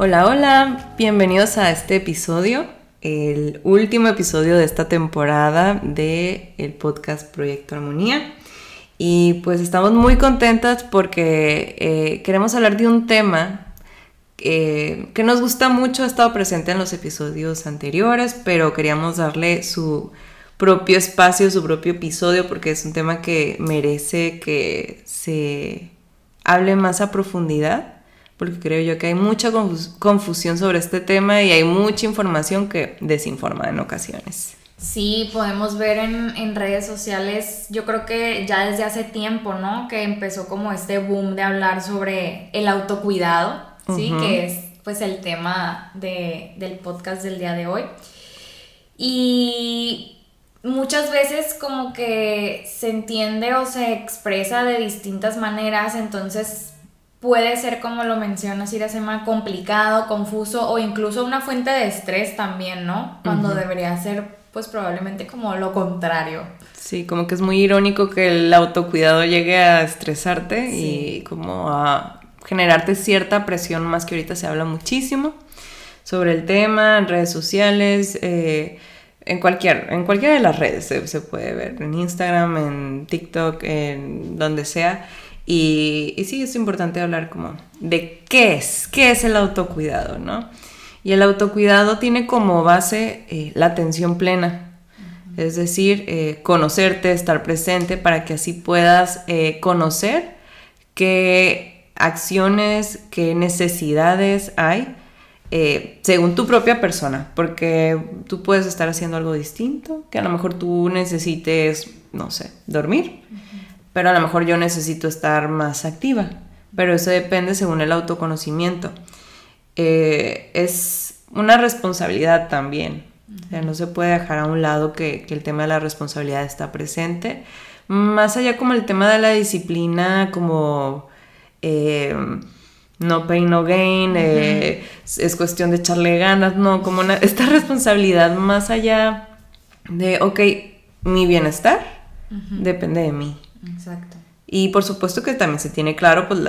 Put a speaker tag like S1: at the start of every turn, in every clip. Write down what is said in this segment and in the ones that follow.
S1: Hola, hola, bienvenidos a este episodio, el último episodio de esta temporada de el podcast Proyecto Armonía. Y pues estamos muy contentas porque eh, queremos hablar de un tema que nos gusta mucho, ha estado presente en los episodios anteriores, pero queríamos darle su propio espacio, su propio episodio, porque es un tema que merece que se hable más a profundidad porque creo yo que hay mucha confusión sobre este tema y hay mucha información que desinforma en ocasiones.
S2: Sí, podemos ver en, redes sociales, yo creo que ya desde hace tiempo, ¿no? Que empezó como este boom de hablar sobre el autocuidado, ¿sí? Que es pues el tema del podcast del día de hoy. Y muchas veces como que se entiende o se expresa de distintas maneras, entonces puede ser, como lo mencionas, Iracema, complicado, confuso o incluso una fuente de estrés también, ¿no? Cuando debería ser, pues probablemente como lo contrario.
S1: Sí, como que es muy irónico que el autocuidado llegue a estresarte y como a generarte cierta presión, más que ahorita se habla muchísimo sobre el tema en redes sociales. Eh, en cualquier, en cualquiera de las redes se, se, puede ver, en Instagram, en TikTok, en donde sea. Y, sí, es importante hablar como de qué es, qué es el autocuidado, ¿no? Y el autocuidado tiene como base eh, la atención plena, es decir, eh, conocerte, estar presente para que así puedas eh, conocer qué acciones, qué necesidades hay según tu propia persona, porque tú puedes estar haciendo algo distinto, que a lo mejor tú necesites, no sé, dormir pero a lo mejor yo necesito estar más activa. Pero eso depende según el autoconocimiento. Eh, es una responsabilidad también. O sea, no se puede dejar a un lado que, el tema de la responsabilidad está presente. Más allá como el tema de la disciplina, como eh, no pain, no gain, eh, es cuestión de echarle ganas, no, como esta responsabilidad más allá de, ok, mi bienestar depende de mí. Exacto. Y por supuesto que también se tiene claro pues,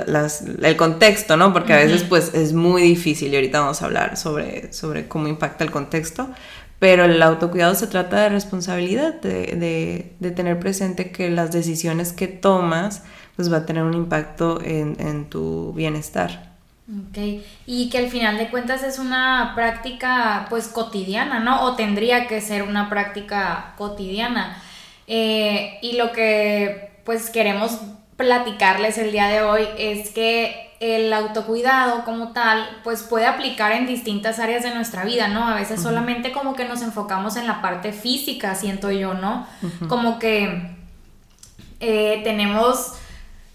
S1: el contexto, ¿no? Porque a veces pues es muy difícil y ahorita vamos a hablar sobre, sobre cómo impacta el contexto, pero el autocuidado se trata de responsabilidad, de, de, tener presente que las decisiones que tomas pues va a tener un impacto en, en tu bienestar.
S2: Ok, y que al final de cuentas es una práctica pues cotidiana, ¿no? O tendría que ser una práctica cotidiana. Eh, y lo que pues queremos platicarles el día de hoy es que el autocuidado como tal pues puede aplicar en distintas áreas de nuestra vida, ¿no? A veces solamente como que nos enfocamos en la parte física, siento yo, ¿no? Como que eh, tenemos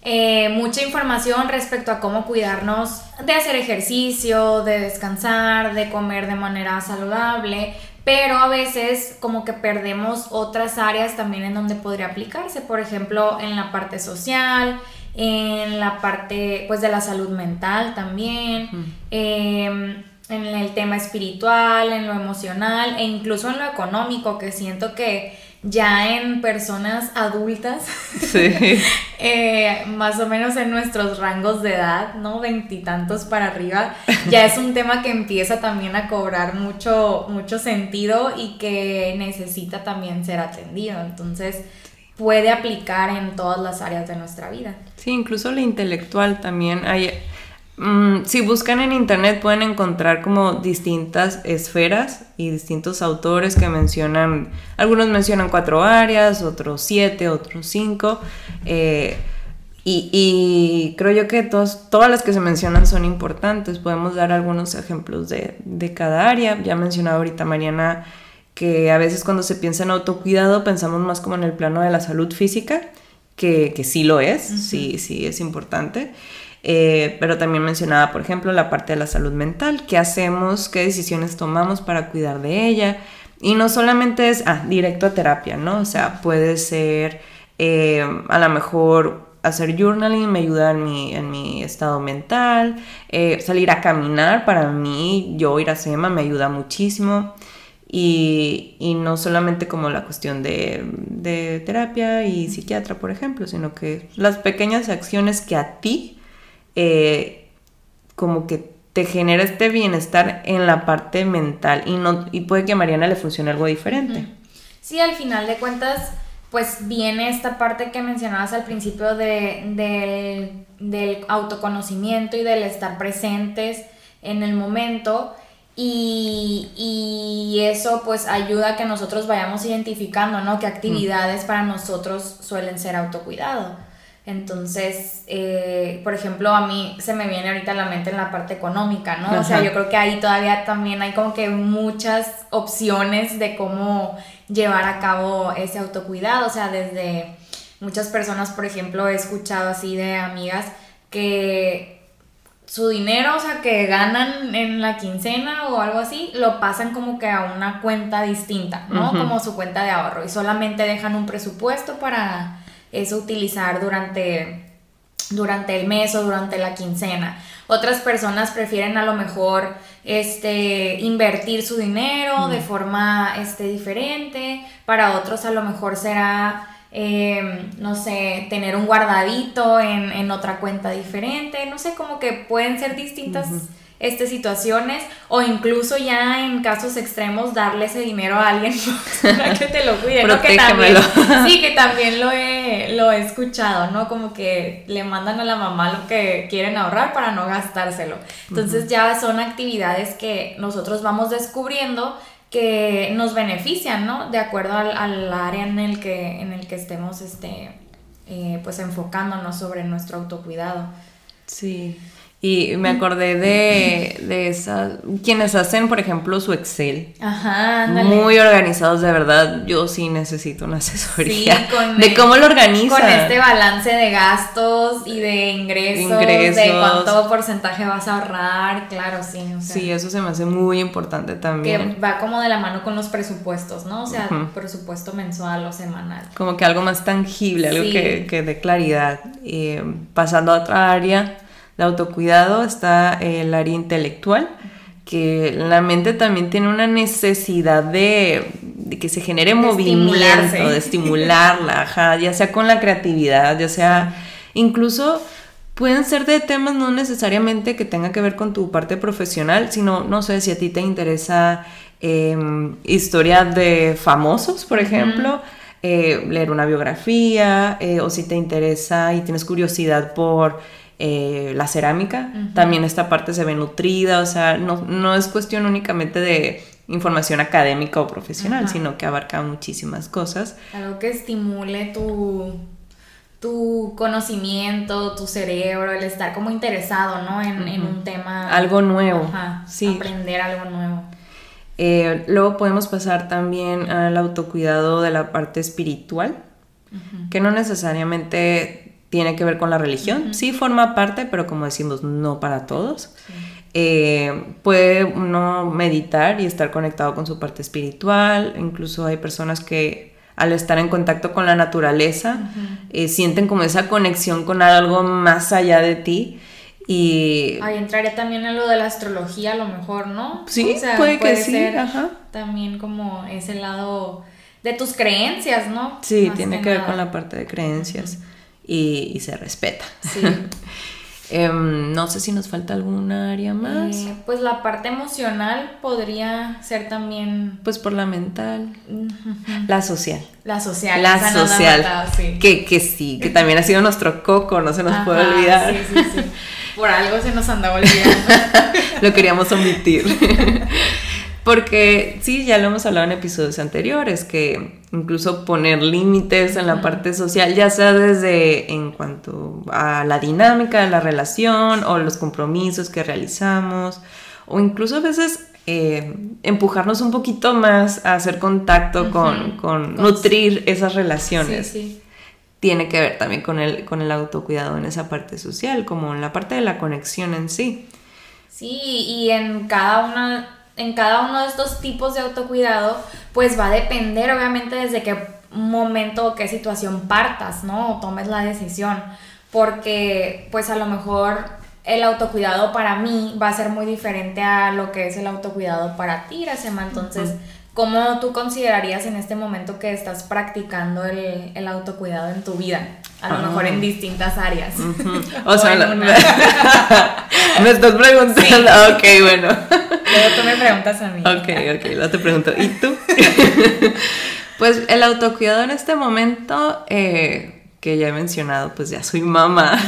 S2: eh, mucha información respecto a cómo cuidarnos de hacer ejercicio, de descansar, de comer de manera saludable, pero a veces como que perdemos otras áreas también en donde podría aplicarse, por ejemplo, en la parte social, en la parte pues de la salud mental también, em, en el tema espiritual, en lo emocional e incluso en lo económico, que siento que ya en personas adultas, eh, más o menos en nuestros rangos de edad, ¿no? Veintitantos para arriba, ya es un tema que empieza también a cobrar mucho, mucho sentido y que necesita también ser atendido. Entonces, puede aplicar en todas las áreas de nuestra vida.
S1: Sí, incluso lo intelectual también. Hay Mm, si buscan en internet pueden encontrar como distintas esferas y distintos autores que mencionan, algunos mencionan cuatro áreas, otros siete, otros cinco. Eh, y, creo yo que todas las que se mencionan son importantes. Podemos dar algunos ejemplos de, de cada área. Ya mencionaba ahorita Mariana que a veces cuando se piensa en autocuidado pensamos más como en el plano de la salud física que, que sí lo es, sí, sí es importante. Eh, pero también mencionaba, por ejemplo, la parte de la salud mental, qué hacemos, qué decisiones tomamos para cuidar de ella. Y no solamente es, ah, directo a terapia, ¿no? O sea, puede ser eh, a lo mejor hacer journaling me ayuda en mi, en mi estado mental, eh, salir a caminar para mí, yo ir a SEMA me ayuda muchísimo. Y, y, no solamente como la cuestión de, de, terapia y psiquiatra, por ejemplo, sino que las pequeñas acciones que a ti eh, como que te genera este bienestar en la parte mental y, no, y puede que a Mariana le funcione algo diferente.
S2: Sí, al final de cuentas, pues viene esta parte que mencionabas al principio de, del autoconocimiento y del estar presentes en el momento. Y, y, eso pues ayuda a que nosotros vayamos identificando, ¿no? Qué actividades para nosotros suelen ser autocuidado. Entonces, eh, por ejemplo, a mí se me viene ahorita a la mente en la parte económica, ¿no? O sea, yo creo que ahí todavía también hay como que muchas opciones de cómo llevar a cabo ese autocuidado, o sea, desde muchas personas, por ejemplo, he escuchado así de amigas que su dinero, o sea, que ganan en la quincena o algo así, lo pasan como que a una cuenta distinta, ¿no? Como su cuenta de ahorro y solamente dejan un presupuesto para eso utilizar durante, durante el mes o durante la quincena. Otras personas prefieren a lo mejor este, invertir su dinero de forma este, diferente. Para otros a lo mejor será, em, no sé, tener un guardadito en, otra cuenta diferente. No sé, como que pueden ser distintas estas situaciones o incluso ya en casos extremos darle ese dinero a alguien para que te lo cuide, ¿no? Que también, sí, que también lo he, lo he escuchado, ¿no? Como que le mandan a la mamá lo que quieren ahorrar para no gastárselo. Entonces ya son actividades que nosotros vamos descubriendo que nos benefician, ¿no? De acuerdo al, área en el que, en el que estemos, este, eh, pues enfocándonos sobre nuestro autocuidado.
S1: Sí. Y me acordé de, de esas, quienes hacen, por ejemplo, su Excel. Ajá, Muy organizados, de verdad. Yo sí necesito una asesoría. Sí, con de cómo lo organizan.
S2: Con este balance de gastos y de ingresos, de cuánto porcentaje vas a ahorrar, claro, sí.
S1: sí, eso se me hace muy importante también.
S2: Que va como de la mano con los presupuestos, ¿no? O sea, presupuesto mensual o semanal.
S1: Como que algo más tangible, algo que, que dé claridad. Eh, pasando a otra área de autocuidado está el área intelectual, que la mente también tiene una necesidad de, que se genere movimiento, de estimularla, ya sea con la creatividad, ya sea incluso pueden ser de temas no necesariamente que tenga que ver con tu parte profesional, sino, no sé, si a ti te interesa em, historia de famosos, por ejemplo, eh, leer una biografía, eh, o si te interesa y tienes curiosidad por eh, la cerámica, también esta parte se ve nutrida, o sea, no, es cuestión únicamente de información académica o profesional, sino que abarca muchísimas cosas.
S2: Algo que estimule tu, tu conocimiento, tu cerebro, el estar como interesado, ¿no? En, un tema.
S1: Algo nuevo. sí.
S2: Aprender algo nuevo.
S1: Eh, luego podemos pasar también al autocuidado de la parte espiritual, que no necesariamente tiene que ver con la religión. Sí forma parte, pero como decimos, no para todos. Eh, puede uno meditar y estar conectado con su parte espiritual. Incluso hay personas que al estar en contacto con la naturaleza eh, sienten como esa conexión con algo más allá de ti. Y...
S2: Ahí entraría también en lo de la astrología a lo mejor, ¿no?
S1: Sí, puede, que sí.
S2: También como ese lado de tus creencias, ¿no?
S1: Sí, tiene que ver con la parte de creencias y, se respeta. Sí. Em, no sé si nos falta alguna área más.
S2: Eh, pues la parte emocional podría ser también.
S1: Pues por la mental. La social.
S2: La social.
S1: La social. Que, que sí, que también ha sido nuestro coco, no se nos puede olvidar.
S2: Sí, sí, sí. Por algo se nos andaba olvidando.
S1: Lo queríamos omitir. Porque sí, ya lo hemos hablado en episodios anteriores, que incluso poner límites en la parte social, ya sea desde en cuanto a la dinámica de la relación o los compromisos que realizamos, o incluso a veces eh, empujarnos un poquito más a hacer contacto con, nutrir esas relaciones. tiene que ver también con el, con el autocuidado en esa parte social, como en la parte de la conexión en sí.
S2: Sí, y en cada una, en cada uno de estos tipos de autocuidado, pues va a depender obviamente desde qué momento o qué situación partas, ¿no? O tomes la decisión. Porque pues a lo mejor el autocuidado para mí va a ser muy diferente a lo que es el autocuidado para ti, Iracema. Entonces, ¿cómo tú considerarías en este momento que estás practicando el, autocuidado en tu vida? A lo mejor en distintas áreas. O, sea,
S1: me estás preguntando. Ok, bueno.
S2: Luego tú me preguntas a mí.
S1: Ok, ok, luego te pregunto. ¿Y tú? pues el autocuidado en este momento, eh, que ya he mencionado, pues ya soy mamá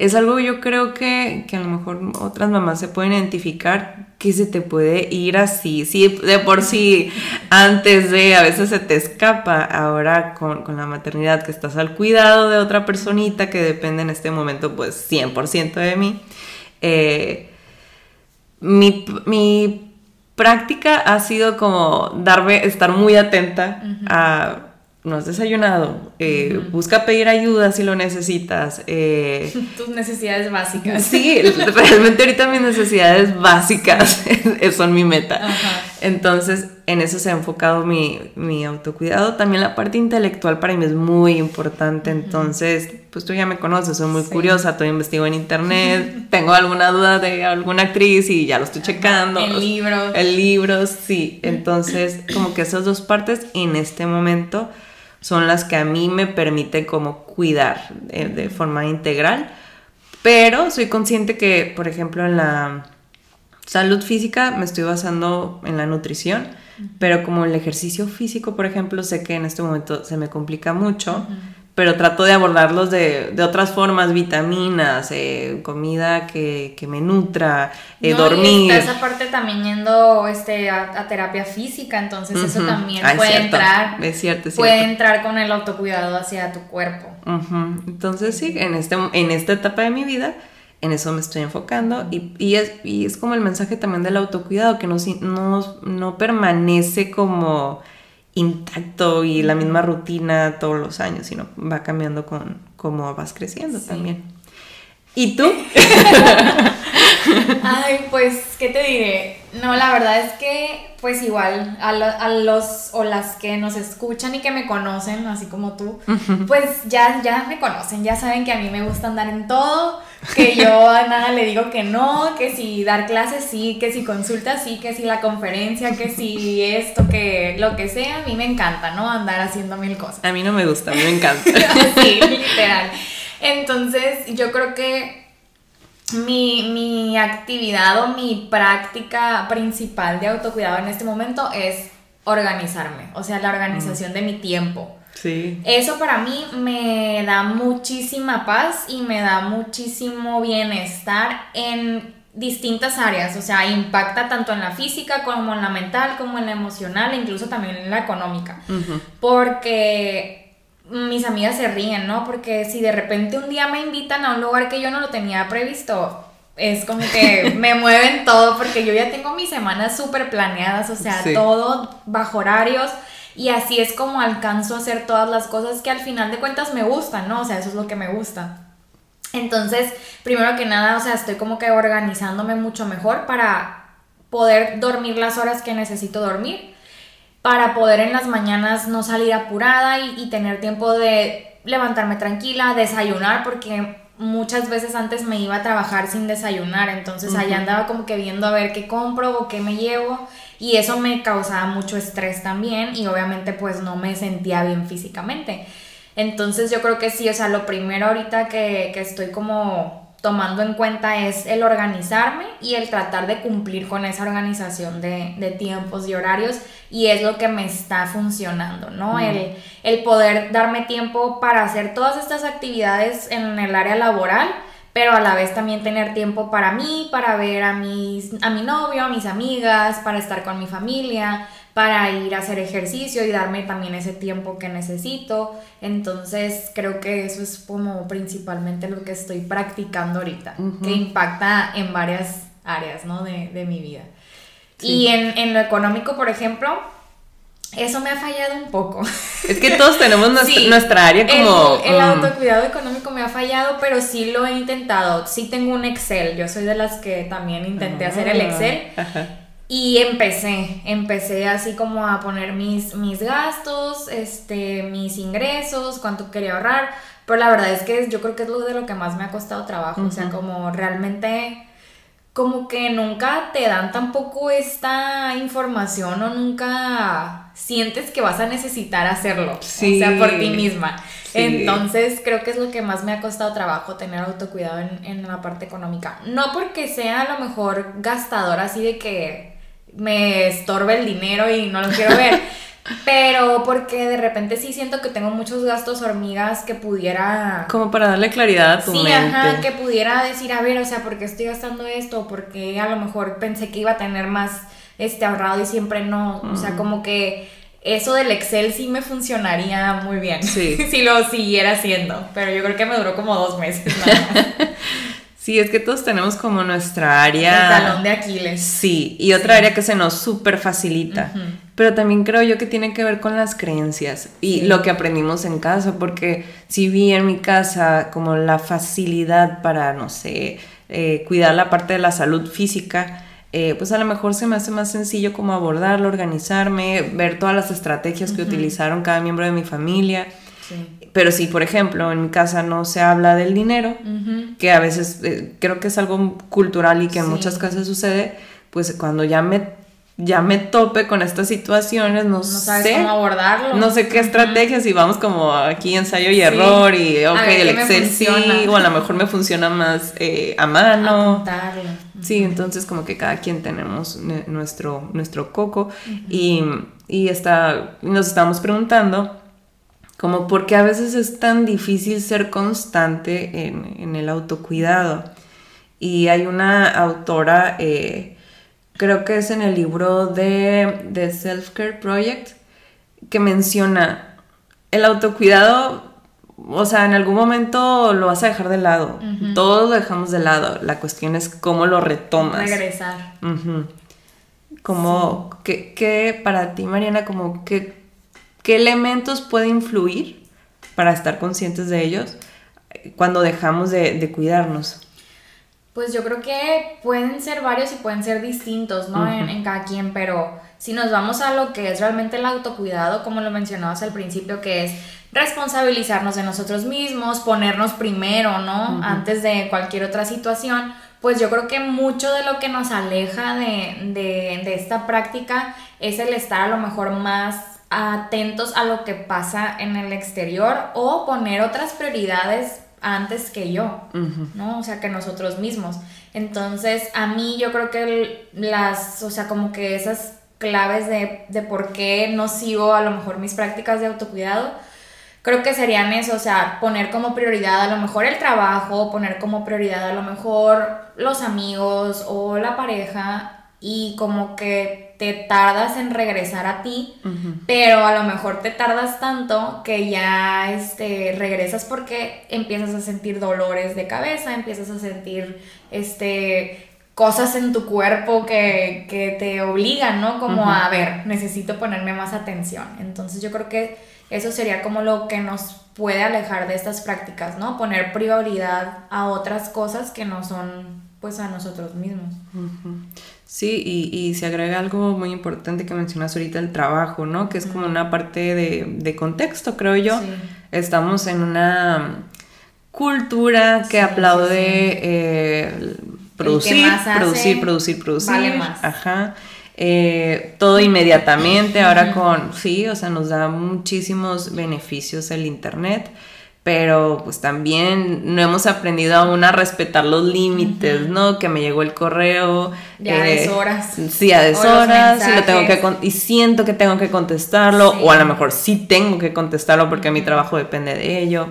S1: es algo yo creo que, a lo mejor otras mamás se pueden identificar que se te puede ir así, sí, de por sí antes de a veces se te escapa, ahora con, la maternidad que estás al cuidado de otra personita que depende en este momento pues 100% de mí, eh, mi, práctica ha sido como darme, estar muy atenta a no has desayunado, eh, busca pedir ayuda si lo necesitas. Eh,
S2: Tus necesidades básicas.
S1: Sí, realmente ahorita mis necesidades básicas son mi meta. Entonces, en eso se ha enfocado mi, autocuidado. También la parte intelectual para mí es muy importante. Entonces, pues tú ya me conoces, soy muy curiosa, todo investigo en internet, tengo alguna duda de alguna actriz y ya lo estoy checando.
S2: El libro.
S1: El libro, sí. Entonces, como que esas dos partes en este momento son las que a mí me permiten como cuidar de, forma integral. Pero soy consciente que, por ejemplo, en la salud física me estoy basando en la nutrición, pero como el ejercicio físico, por ejemplo, sé que en este momento se me complica mucho pero trato de abordarlos de, de otras formas, vitaminas, eh, comida que, que, me nutra, eh, dormir.
S2: está esa parte también yendo este, a, terapia física, entonces eso también ah, puede entrar.
S1: Es cierto,
S2: Puede entrar con el autocuidado hacia tu cuerpo.
S1: Entonces sí, en, este, en esta etapa de mi vida, en eso me estoy enfocando y, y, es, y es como el mensaje también del autocuidado, que no, no, no permanece como intacto y la misma rutina todos los años, sino va cambiando con cómo vas creciendo también. ¿Y tú?
S2: Ay, pues, ¿qué te diré? No, la verdad es que, pues igual, a, a, los o las que nos escuchan y que me conocen, así como tú, pues ya, ya me conocen, ya saben que a mí me gusta andar en todo, que yo a nada le digo que no, que si dar clases sí, que si consulta sí, que si la conferencia, que si esto, que lo que sea, a mí me encanta, ¿no? Andar haciendo mil cosas.
S1: A mí no me gusta, a mí me encanta.
S2: sí, literal. Entonces, yo creo que mi, mi actividad o mi práctica principal de autocuidado en este momento es organizarme, o sea, la organización de mi tiempo.
S1: Sí.
S2: Eso para mí me da muchísima paz y me da muchísimo bienestar en distintas áreas, o sea, impacta tanto en la física como en la mental, como en la emocional, e incluso también en la económica. Porque mis amigas se ríen, ¿no? Porque si de repente un día me invitan a un lugar que yo no lo tenía previsto, es como que me mueven todo porque yo ya tengo mis semanas súper planeadas, o sea, todo bajo horarios y así es como alcanzo a hacer todas las cosas que al final de cuentas me gustan, ¿no? O sea, eso es lo que me gusta. Entonces, primero que nada, o sea, estoy como que organizándome mucho mejor para poder dormir las horas que necesito dormir, para poder en las mañanas no salir apurada y, tener tiempo de levantarme tranquila, desayunar, porque muchas veces antes me iba a trabajar sin desayunar, entonces allá andaba como que viendo a ver qué compro o qué me llevo y eso me causaba mucho estrés también y obviamente pues no me sentía bien físicamente. Entonces yo creo que sí, o sea, lo primero ahorita que, estoy como tomando en cuenta es el organizarme y el tratar de cumplir con esa organización de, tiempos y horarios y es lo que me está funcionando, ¿no? El, el poder darme tiempo para hacer todas estas actividades en el área laboral pero a la vez también tener tiempo para mí, para ver a, mis, a mi novio, a mis amigas, para estar con mi familia, para ir a hacer ejercicio y darme también ese tiempo que necesito. Entonces creo que eso es como principalmente lo que estoy practicando ahorita, que impacta en varias áreas ¿no? de, mi vida. Y en, en lo económico, por ejemplo, eso me ha fallado un poco.
S1: Es que todos tenemos nuestra, área como...
S2: El, el autocuidado económico me ha fallado, pero sí lo he intentado. Sí tengo un Excel. Yo soy de las que también intenté hacer el Excel. Ajá. Y empecé, empecé así como a poner mis, mis gastos, este, mis ingresos, cuánto quería ahorrar, pero la verdad es que yo creo que es lo de lo que más me ha costado trabajo, o sea, como realmente como que nunca te dan tampoco esta información o nunca sientes que vas a necesitar hacerlo, o sea, por ti misma. Entonces creo que es lo que más me ha costado trabajo tener autocuidado en, en la parte económica. No porque sea a lo mejor gastador así de que me estorbe el dinero y no lo quiero ver. Pero porque de repente sí siento que tengo muchos gastos hormigas que pudiera...
S1: Como para darle claridad a tu
S2: sí, Ajá, que pudiera decir, a ver, o sea, ¿por qué estoy gastando esto? Porque a lo mejor pensé que iba a tener más este ahorrado y siempre no. O sea, como que eso del Excel sí me funcionaría muy bien. Sí. si lo siguiera haciendo. Pero yo creo que me duró como dos meses.
S1: Sí, es que todos tenemos como nuestra área.
S2: El talón de Aquiles.
S1: Sí, y otra área que se nos súper facilita. Pero también creo yo que tiene que ver con las creencias y lo que aprendimos en casa, porque si vi en mi casa como la facilidad para, no sé, eh, cuidar la parte de la salud física, eh, pues a lo mejor se me hace más sencillo como abordarlo, organizarme, ver todas las estrategias que utilizaron cada miembro de mi familia. Pero si, por ejemplo, en mi casa no se habla del dinero, que a veces eh, creo que es algo cultural y que en muchas casas sucede, pues cuando ya me ya me tope con estas situaciones, no, sé
S2: cómo abordarlo.
S1: No sé qué estrategias y vamos como aquí ensayo y error y ok, el Excel sí, o a lo mejor me funciona más eh, a mano. Sí, entonces como que cada quien tenemos nuestro, nuestro coco y, y está, nos estamos preguntando como porque a veces es tan difícil ser constante en, el autocuidado. Y hay una autora, eh, creo que es en el libro de, The Self Care Project, que menciona el autocuidado, o sea, en algún momento lo vas a dejar de lado, todos lo dejamos de lado, la cuestión es cómo lo retomas.
S2: Regresar.
S1: Como, ¿qué, para ti, Mariana, como que ¿Qué elementos pueden influir para estar conscientes de ellos cuando dejamos de, cuidarnos?
S2: Pues yo creo que pueden ser varios y pueden ser distintos, ¿no? en, cada quien, pero si nos vamos a lo que es realmente el autocuidado, como lo mencionabas al principio, que es responsabilizarnos de nosotros mismos, ponernos primero, ¿no? Antes de cualquier otra situación, pues yo creo que mucho de lo que nos aleja de, de esta práctica es el estar a lo mejor más atentos a lo que pasa en el exterior o poner otras prioridades antes que yo, ¿no? O sea, que nosotros mismos. Entonces, a mí yo creo que las, o sea, como que esas claves de, de por qué no sigo a lo mejor mis prácticas de autocuidado, creo que serían eso, o sea, poner como prioridad a lo mejor el trabajo, poner como prioridad a lo mejor los amigos o la pareja y como que te tardas en regresar a ti, pero a lo mejor te tardas tanto que ya este, regresas porque empiezas a sentir dolores de cabeza, empiezas a sentir este, cosas en tu cuerpo que, te obligan, ¿no? Como a ver, necesito ponerme más atención. Entonces yo creo que eso sería como lo que nos puede alejar de estas prácticas, ¿no? Poner prioridad a otras cosas que no son pues a nosotros mismos.
S1: Sí, y, se agrega algo muy importante que mencionas ahorita, el trabajo, ¿no? Que es como una parte de, contexto, creo yo. Estamos en una cultura que aplaude eh, producir, producir, producir, producir.
S2: Vale más.
S1: Ajá. Eh, todo inmediatamente, ahora con, sí, o sea, nos da muchísimos beneficios el Internet pero pues también no hemos aprendido aún a respetar los límites, ¿no? Que me llegó el correo.
S2: Ya eh, horas.
S1: Sí, a deshoras, y, lo tengo que y siento que tengo que contestarlo, o a lo mejor sí tengo que contestarlo porque mi trabajo depende de ello.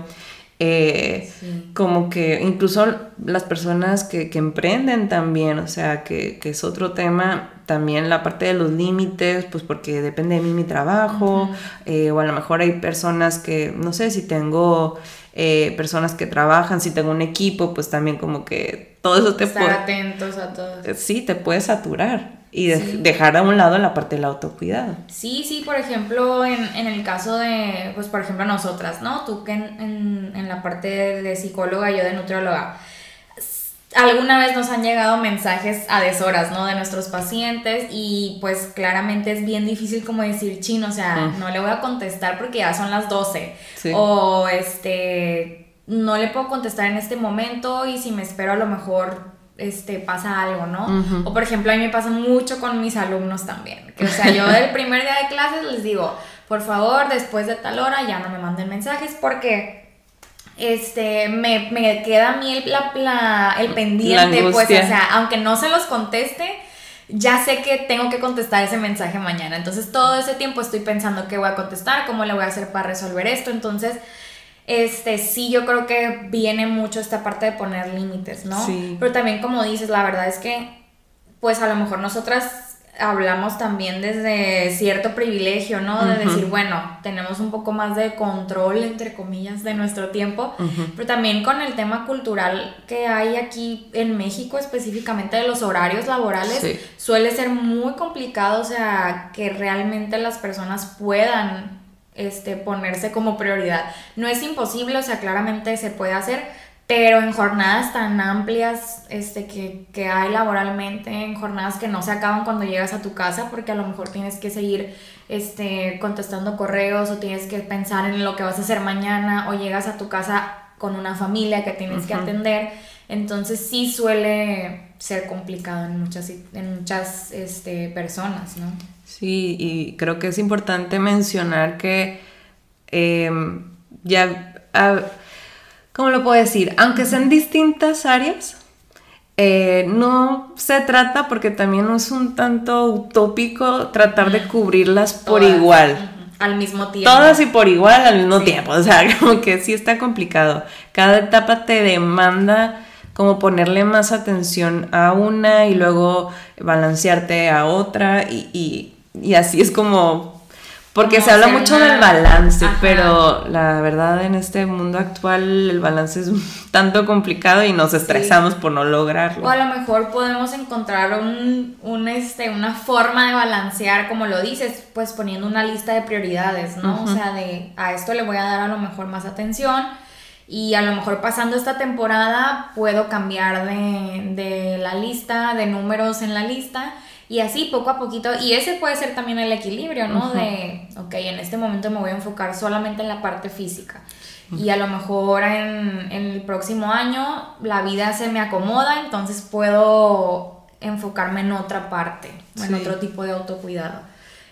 S1: Eh, como que incluso las personas que, emprenden también, o sea, que, es otro tema, también la parte de los límites, pues porque depende de mí mi trabajo, eh, o a lo mejor hay personas que, no sé, si tengo eh, personas que trabajan, si tengo un equipo, pues también como que todo eso te
S2: puede... atentos a todo.
S1: Sí, te puede saturar. Y dejar a un lado la parte del autocuidado.
S2: Sí, sí, por ejemplo, en, el caso de, pues por ejemplo, nosotras, ¿no? Tú que en, en la parte de psicóloga, yo de nutrióloga alguna vez nos han llegado mensajes a deshoras, ¿no? De nuestros pacientes y pues claramente es bien difícil como decir chino, o sea, no le voy a contestar porque ya son las 12 o este, no le puedo contestar en este momento y si me espero a lo mejor este, pasa algo, ¿no? O por ejemplo, a mí me pasa mucho con mis alumnos también, que o sea, yo el primer día de clases les digo, por favor, después de tal hora ya no me manden mensajes porque este, me, me queda a mí el, la, el pendiente, pues, o sea, aunque no se los conteste, ya sé que tengo que contestar ese mensaje mañana. Entonces, todo ese tiempo estoy pensando qué voy a contestar, cómo le voy a hacer para resolver esto. Entonces, este, sí, yo creo que viene mucho esta parte de poner límites, ¿no? Sí. Pero también, como dices, la verdad es que, pues, a lo mejor nosotras hablamos también desde cierto privilegio, ¿no? De decir, bueno, tenemos un poco más de control, entre comillas, de nuestro tiempo, pero también con el tema cultural que hay aquí en México, específicamente de los horarios laborales, suele ser muy complicado, o sea, que realmente las personas puedan este, ponerse como prioridad. No es imposible, o sea, claramente se puede hacer, pero en jornadas tan amplias este, que, que, hay laboralmente, en jornadas que no se acaban cuando llegas a tu casa, porque a lo mejor tienes que seguir este, contestando correos o tienes que pensar en lo que vas a hacer mañana o llegas a tu casa con una familia que tienes que atender, entonces sí suele ser complicado en muchas, en muchas este, personas, ¿no?
S1: Sí, y creo que es importante mencionar que em, ya... ¿cómo lo puedo decir? Aunque sean distintas áreas, eh, no se trata, porque también es un tanto utópico tratar de cubrirlas por igual.
S2: Al mismo tiempo.
S1: Todas y por igual al mismo tiempo. O sea, como que sí está complicado. Cada etapa te demanda como ponerle más atención a una y luego balancearte a otra y, y así es como porque se habla mucho del balance, pero la verdad en este mundo actual el balance es tanto complicado y nos estresamos por no lograrlo.
S2: O a lo mejor podemos encontrar un, este, una forma de balancear, como lo dices, pues poniendo una lista de prioridades, ¿no? O sea, de a esto le voy a dar a lo mejor más atención y a lo mejor pasando esta temporada puedo cambiar de, de la lista, de números en la lista y así poco a poquito, y ese puede ser también el equilibrio, ¿no? De, ok, en este momento me voy a enfocar solamente en la parte física. Y a lo mejor en, el próximo año la vida se me acomoda, entonces puedo enfocarme en otra parte, en otro tipo de autocuidado.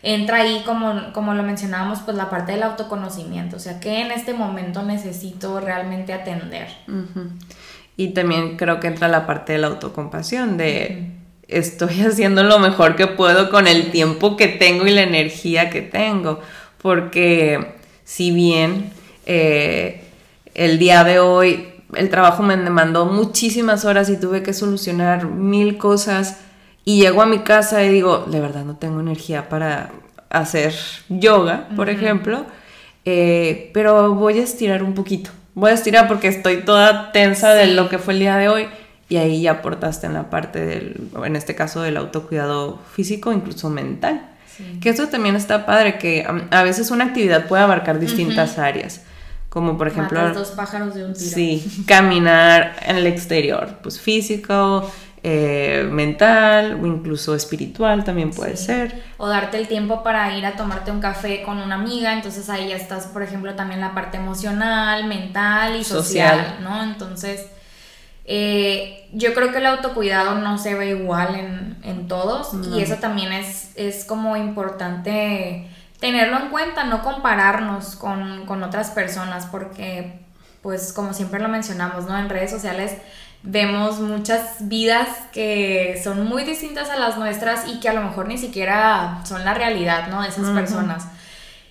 S2: Entra ahí, como, como lo mencionábamos, pues la parte del autoconocimiento, o sea, ¿qué en este momento necesito realmente atender?
S1: Y también creo que entra la parte de la autocompasión, de estoy haciendo lo mejor que puedo con el tiempo que tengo y la energía que tengo. Porque si bien eh, el día de hoy el trabajo me demandó muchísimas horas y tuve que solucionar mil cosas y llego a mi casa y digo, de verdad no tengo energía para hacer yoga, por ejemplo, eh, pero voy a estirar un poquito. Voy a estirar porque estoy toda tensa de lo que fue el día de hoy y ahí ya aportaste en la parte del, en este caso del autocuidado físico, incluso mental. Que eso también está padre, que a veces una actividad puede abarcar distintas áreas, como por ejemplo...
S2: Matas dos pájaros de un tiro.
S1: Sí, caminar en el exterior, pues físico, eh, mental o incluso espiritual también puede ser.
S2: O darte el tiempo para ir a tomarte un café con una amiga, entonces ahí ya estás, por ejemplo, también la parte emocional, mental y social. social. ¿no? Entonces eh, yo creo que el autocuidado no se ve igual en, todos y eso también es, es, como importante tenerlo en cuenta, no compararnos con, con, otras personas porque pues como siempre lo mencionamos, ¿no? En redes sociales vemos muchas vidas que son muy distintas a las nuestras y que a lo mejor ni siquiera son la realidad, ¿no? De esas personas.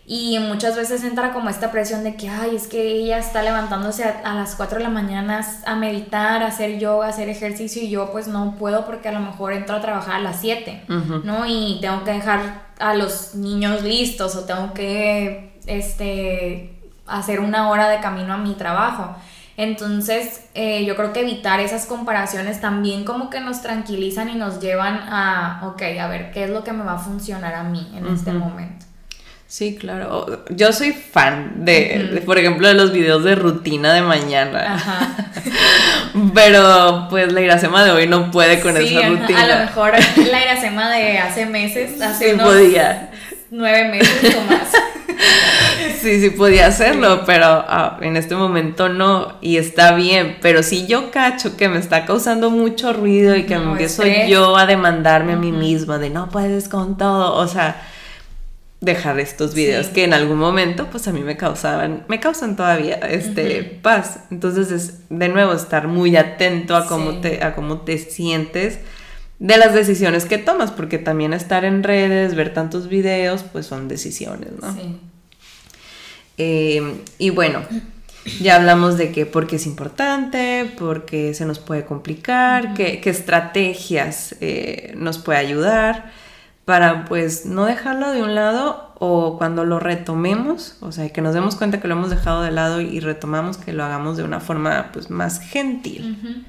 S2: Y muchas veces entra como esta presión de que, ay, es que ella está levantándose a, las 4 de la mañana a meditar, a hacer yoga, a hacer ejercicio y yo pues no puedo porque a lo mejor entro a trabajar a las 7, ¿no? Y tengo que dejar a los niños listos o tengo que, este, hacer una hora de camino a mi trabajo. Entonces, eh, yo creo que evitar esas comparaciones también como que nos tranquilizan y nos llevan a, ok, a ver, ¿qué es lo que me va a funcionar a mí en este momento?
S1: Sí, claro. Yo soy fan de, por ejemplo, de los videos de rutina de mañana. Ajá. Pero pues la Iracema de hoy no puede con esa rutina.
S2: A lo mejor la Iracema de hace meses, hace unos nueve meses o más.
S1: Sí, sí podía hacerlo, pero ah, en este momento no, y está bien, pero si yo cacho que me está causando mucho ruido y que me empiezo yo a demandarme a mí misma de no puedes con todo, o sea, dejar estos videos que en algún momento pues a mí me causaban, me causan todavía este paz. Entonces es de nuevo estar muy atento a cómo te a cómo te sientes de las decisiones que tomas, porque también estar en redes, ver tantos videos, pues son decisiones, ¿no? Sí. Eh, y bueno, ya hablamos de que porque es importante, porque se nos puede complicar, qué, estrategias eh, nos puede ayudar para pues no dejarlo de un lado o cuando lo retomemos, o sea, que nos demos cuenta que lo hemos dejado de lado y retomamos que lo hagamos de una forma pues más gentil.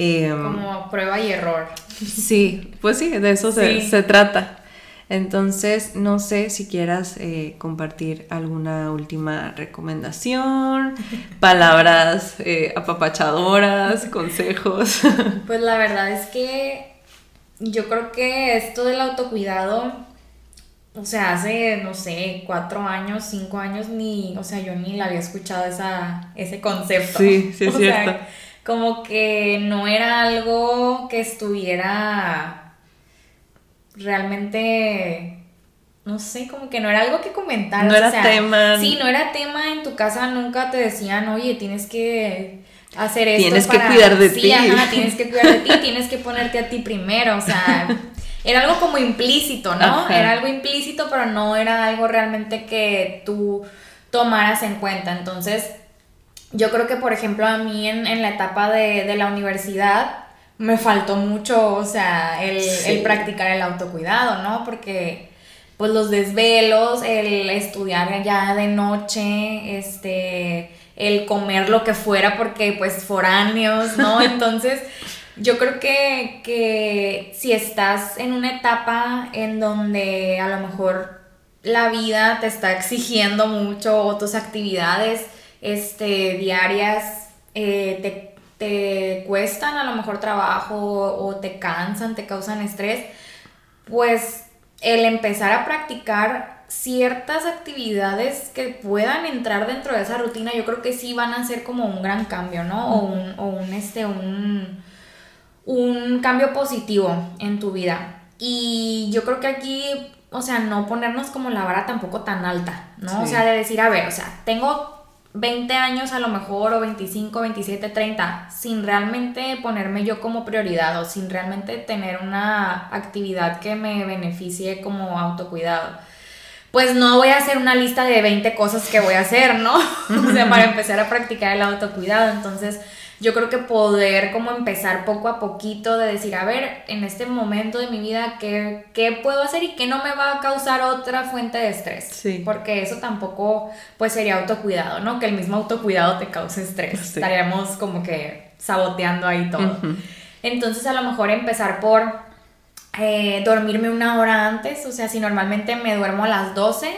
S2: Em, Como prueba y error.
S1: Sí, pues sí, de eso Se, trata. Entonces, no sé si quieras eh, compartir alguna última recomendación, palabras eh, apapachadoras, consejos.
S2: Pues la verdad es que yo creo que esto del autocuidado, o sea, hace, no sé, cuatro años, cinco años, ni, o sea, yo ni la había escuchado esa, ese concepto.
S1: Sí, sí, es cierto.
S2: Como que no era algo que estuviera realmente no sé, como que no era algo que comentar.
S1: No era tema.
S2: Sí, no era tema en tu casa, nunca te decían, oye, tienes que hacer esto.
S1: Tienes que cuidar de ti.
S2: tienes que cuidar de ti, tienes que ponerte a ti primero, o sea, era algo como implícito, ¿no? Era algo implícito, pero no era algo realmente que tú tomaras en cuenta. Entonces, yo creo que, por ejemplo, a mí en, la etapa de, la universidad me faltó mucho, o sea, el, el practicar el autocuidado, ¿no? Porque pues los desvelos, el estudiar ya de noche, este, el comer lo que fuera porque pues foráneos, ¿no? Entonces, yo creo que, que si estás en una etapa en donde a lo mejor la vida te está exigiendo mucho o tus actividades este, diarias eh, te, te cuestan a lo mejor trabajo o te cansan, te causan estrés, pues el empezar a practicar ciertas actividades que puedan entrar dentro de esa rutina, yo creo que sí van a ser como un gran cambio, ¿no? O un, o un este, un, un cambio positivo en tu vida. Y yo creo que aquí, o sea, no ponernos como la vara tampoco tan alta, ¿no? O sea, de decir, a ver, o sea, tengo 20 años a lo mejor, o 25, 27, 30, sin realmente ponerme yo como prioridad o sin realmente tener una actividad que me beneficie como autocuidado pues no voy a hacer una lista de 20 cosas que voy a hacer, ¿no? o sea, para empezar a practicar el autocuidado. Entonces, yo creo que poder como empezar poco a poquito de decir, a ver, en este momento de mi vida, ¿qué, qué puedo hacer y qué no me va a causar otra fuente de estrés? Sí. Porque eso tampoco, pues sería autocuidado, ¿no? Que el mismo autocuidado te cause estrés. Estaríamos como que saboteando ahí todo. Entonces, a lo mejor empezar por eh, dormirme una hora antes, o sea, si normalmente me duermo a las 12,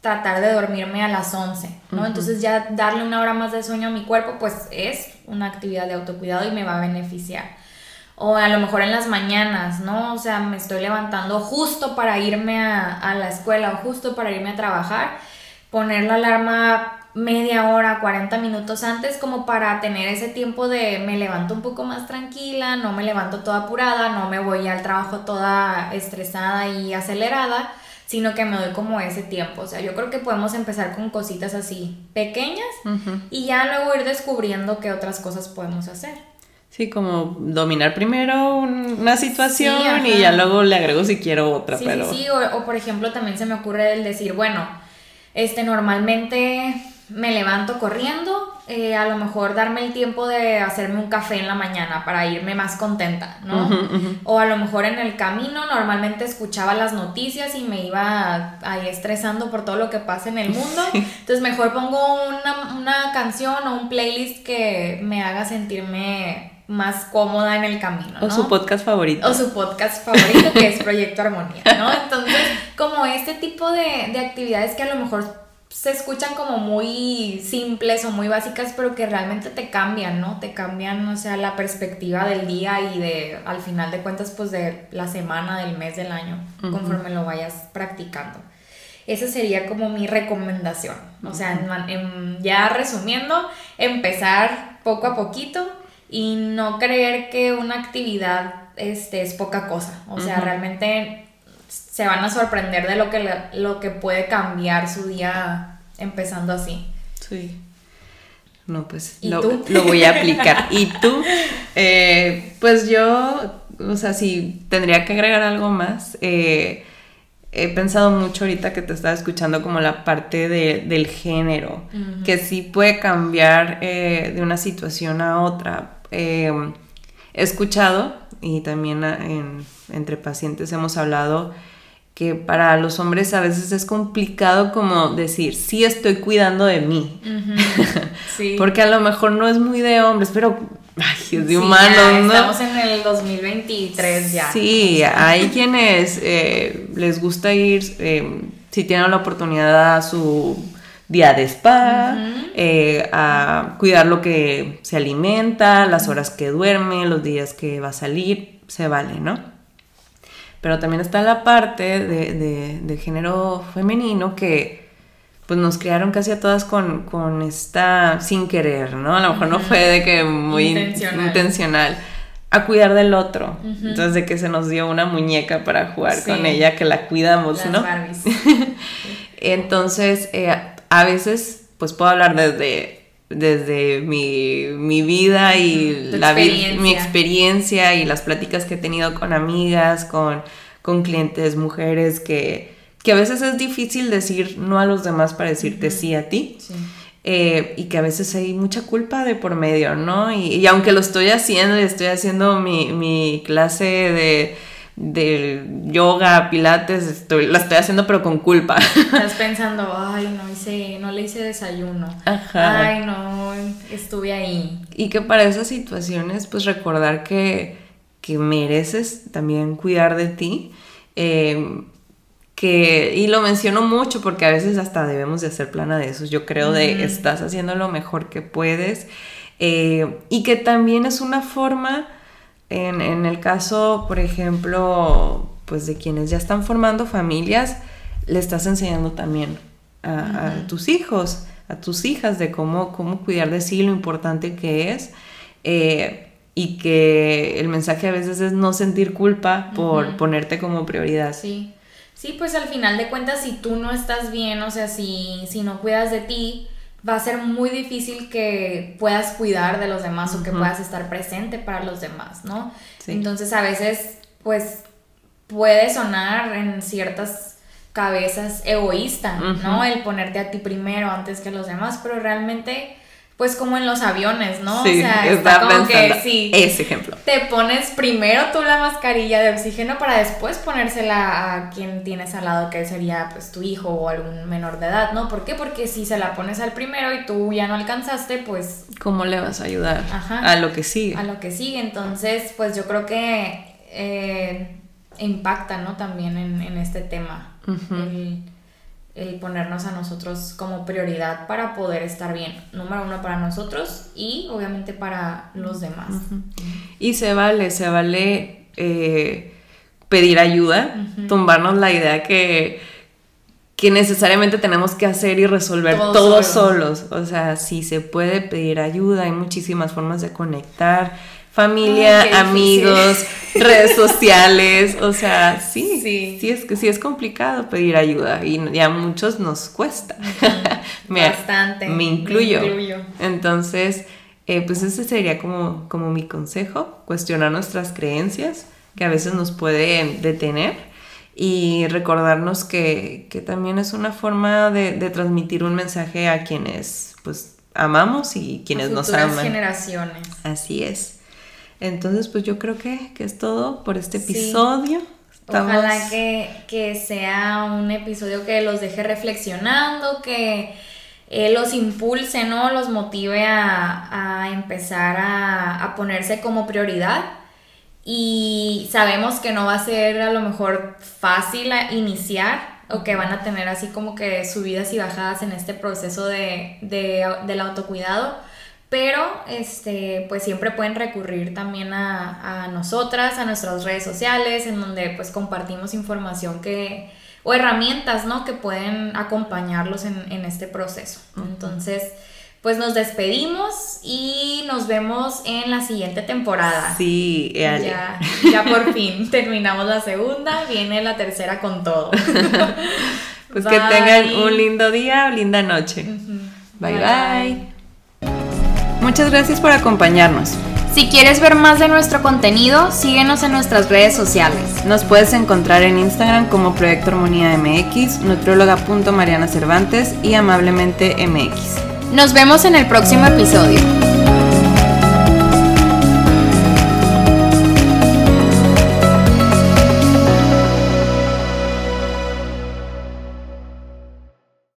S2: tratar de dormirme a las 11, ¿no? Entonces ya darle una hora más de sueño a mi cuerpo, pues es una actividad de autocuidado y me va a beneficiar. O a lo mejor en las mañanas, ¿no? O sea, me estoy levantando justo para irme a, a la escuela o justo para irme a trabajar, poner la alarma media hora, 40 minutos antes como para tener ese tiempo de me levanto un poco más tranquila, no me levanto toda apurada, no me voy al trabajo toda estresada y acelerada, sino que me doy como ese tiempo. O sea, yo creo que podemos empezar con cositas así pequeñas y ya luego ir descubriendo qué otras cosas podemos hacer.
S1: Sí, como dominar primero una situación y ya luego le agrego si quiero otra.
S2: Sí,
S1: pero...
S2: sí, sí. O, o por ejemplo también se me ocurre el decir, bueno, este normalmente me levanto corriendo, eh, a lo mejor darme el tiempo de hacerme un café en la mañana para irme más contenta, ¿no? O a lo mejor en el camino normalmente escuchaba las noticias y me iba ahí estresando por todo lo que pasa en el mundo. Entonces mejor pongo una, una canción o un playlist que me haga sentirme más cómoda en el camino.
S1: O su podcast favorito.
S2: O su podcast favorito, que es Proyecto Armonía, ¿no? Entonces, como este tipo de, de actividades que a lo mejor se escuchan como muy simples o muy básicas, pero que realmente te cambian, ¿no? Te cambian, o sea, la perspectiva del día y de, al final de cuentas, pues de la semana, del mes, del año, conforme lo vayas practicando. Esa sería como mi recomendación. O sea, ya resumiendo, empezar poco a poquito y no creer que una actividad este, es poca cosa. O sea, realmente se van a sorprender de lo que, lo que puede cambiar su día empezando así.
S1: Sí. No, pues lo, lo, voy a aplicar. ¿Y tú? Eh, pues yo, o sea, si tendría que agregar algo más, eh, he pensado mucho ahorita que te estaba escuchando como la parte de, del género, que sí puede cambiar eh, de una situación a otra he escuchado y también entre pacientes hemos hablado que para los hombres a veces es complicado como decir, sí estoy cuidando de mí. Porque a lo mejor no es muy de hombres, pero ay, es de humanos, ¿no?
S2: Estamos en el 2023 ya.
S1: Sí, hay quienes eh, les gusta ir, eh, si tienen la oportunidad a su día de spa, eh, a cuidar lo que se alimenta, las horas que duerme, los días que va a salir, se vale, ¿no? Pero también está la parte de, género femenino que pues nos criaron casi a todas con, con esta sin querer, ¿no? A lo mejor no fue de que muy intencional. a cuidar del otro. Entonces, de que se nos dio una muñeca para jugar con ella, que la cuidamos, ¿no? Entonces, eh, a veces pues puedo hablar desde, desde mi, vida y la mi experiencia y las pláticas que he tenido con amigas, con, con clientes, mujeres, que, que, a veces es difícil decir no a los demás para decirte sí a ti. Eh, y que a veces hay mucha culpa de por medio, ¿no? Y, y aunque lo estoy haciendo estoy haciendo mi, mi clase de de yoga, pilates, estoy, la estoy haciendo pero con culpa.
S2: Estás pensando, ay, no hice, no le hice desayuno. Ajá. Ay, no, estuve ahí.
S1: Y que para esas situaciones, pues recordar que, que mereces también cuidar de ti. Em, que, y lo menciono mucho porque a veces hasta debemos de hacer plana de eso. Yo creo de estás haciendo lo mejor que puedes. Eh, y que también es una forma en, el caso, por ejemplo, pues de quienes ya están formando familias, le estás enseñando también a, tus hijos, a tus hijas de cómo, cómo cuidar de sí, lo importante que es. Eh, y que el mensaje a veces es no sentir culpa por ponerte como prioridad.
S2: Sí. Sí, pues al final de cuentas, si tú no estás bien, o sea, si, si no cuidas de ti, va a ser muy difícil que puedas cuidar de los demás o que puedas estar presente para los demás, ¿no? Entonces a veces, pues, puede sonar en ciertas cabezas egoísta, ¿no? El ponerte a ti primero antes que los demás, pero realmente pues como en los aviones, ¿no?
S1: Sí, o sea, está como que sí, ese ejemplo.
S2: Te pones primero tú la mascarilla de oxígeno para después ponérsela a quien tienes al lado, que sería pues tu hijo o algún menor de edad, ¿no? ¿Por qué? Porque si se la pones al primero y tú ya no alcanzaste, pues...
S1: ¿Cómo le vas a ayudar a lo que sigue?
S2: A lo que sigue, entonces pues yo creo que eh, impacta, ¿no? También en, este tema el ponernos a nosotros como prioridad para poder estar bien. Número uno para nosotros y obviamente para los demás.
S1: Y se vale, se vale eh, pedir ayuda, tumbarnos la idea que, que necesariamente tenemos que hacer y resolver todos solos. O sea, sí se puede pedir ayuda, hay muchísimas formas de conectar familia, amigos, redes sociales, o sea, sí, sí, es que sí es complicado pedir ayuda y a muchos nos cuesta.
S2: Bastante.
S1: Me incluyo. Entonces, eh, pues ese sería como, como mi consejo, cuestionar nuestras creencias que a veces nos pueden detener y recordarnos que, también es una forma de, transmitir un mensaje a quienes pues amamos y quienes nos aman.
S2: generaciones.
S1: Así es. Entonces, pues yo creo que, es todo por este episodio.
S2: Ojalá que, sea un episodio que los deje reflexionando, que eh, los impulse, ¿no? Los motive a, empezar a, a, ponerse como prioridad. Y sabemos que no va a ser a lo mejor fácil iniciar o que van a tener así como que subidas y bajadas en este proceso de, del autocuidado pero este, pues siempre pueden recurrir también a, nosotras, a nuestras redes sociales, en donde pues compartimos información que, o herramientas, ¿no? Que pueden acompañarlos en, este proceso. Entonces, pues nos despedimos y nos vemos en la siguiente temporada.
S1: Sí,
S2: Ya, ya por fin terminamos la segunda, viene la tercera con todo.
S1: pues que tengan un lindo día o linda noche. bye. bye. Muchas gracias por acompañarnos.
S2: Si quieres ver más de nuestro contenido, síguenos en nuestras redes sociales.
S1: Nos puedes encontrar en Instagram como Proyecto Armonía MX, nutrióloga.mariana Cervantes y amablemente MX.
S2: Nos vemos en el próximo episodio.